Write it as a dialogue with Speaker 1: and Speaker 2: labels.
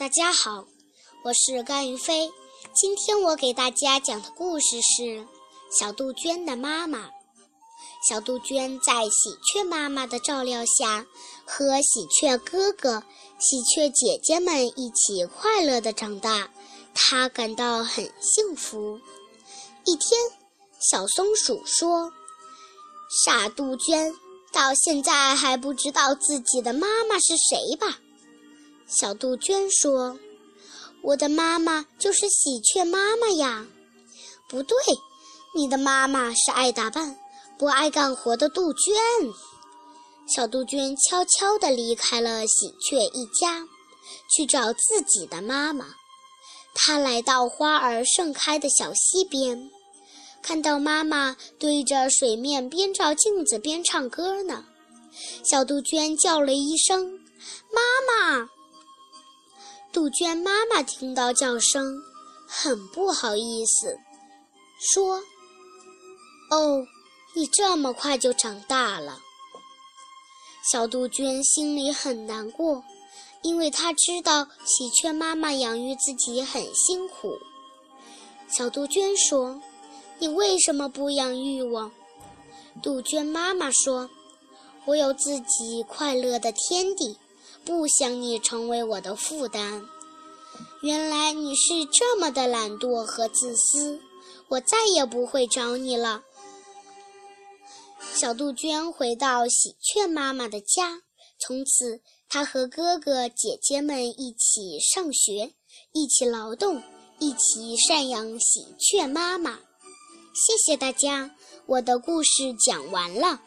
Speaker 1: 大家好，我是甘云飞。今天我给大家讲的故事是小杜鹃的妈妈。小杜鹃在喜鹊妈妈的照料下，和喜鹊哥哥、喜鹊姐姐们一起快乐的长大，她感到很幸福。一天，小松鼠说：“傻杜鹃，到现在还不知道自己的妈妈是谁吧？”小杜鹃说：“我的妈妈就是喜鹊妈妈呀。”不对，你的妈妈是爱打扮、不爱干活的杜鹃。小杜鹃悄悄地离开了喜鹊一家，去找自己的妈妈。它来到花儿盛开的小溪边，看到妈妈对着水面边照镜子边唱歌呢。小杜鹃叫了一声：“妈妈！”杜鹃妈妈听到叫声，很不好意思，说：“哦，你这么快就长大了。”小杜鹃心里很难过，因为她知道喜鹊妈妈养育自己很辛苦。小杜鹃说：“你为什么不养育我？”杜鹃妈妈说：“我有自己快乐的天地。”不想你成为我的负担。原来你是这么的懒惰和自私，我再也不会找你了。小杜鹃回到喜鹊妈妈的家，从此她和哥哥姐姐们一起上学，一起劳动，一起赡养喜鹊妈妈。谢谢大家，我的故事讲完了。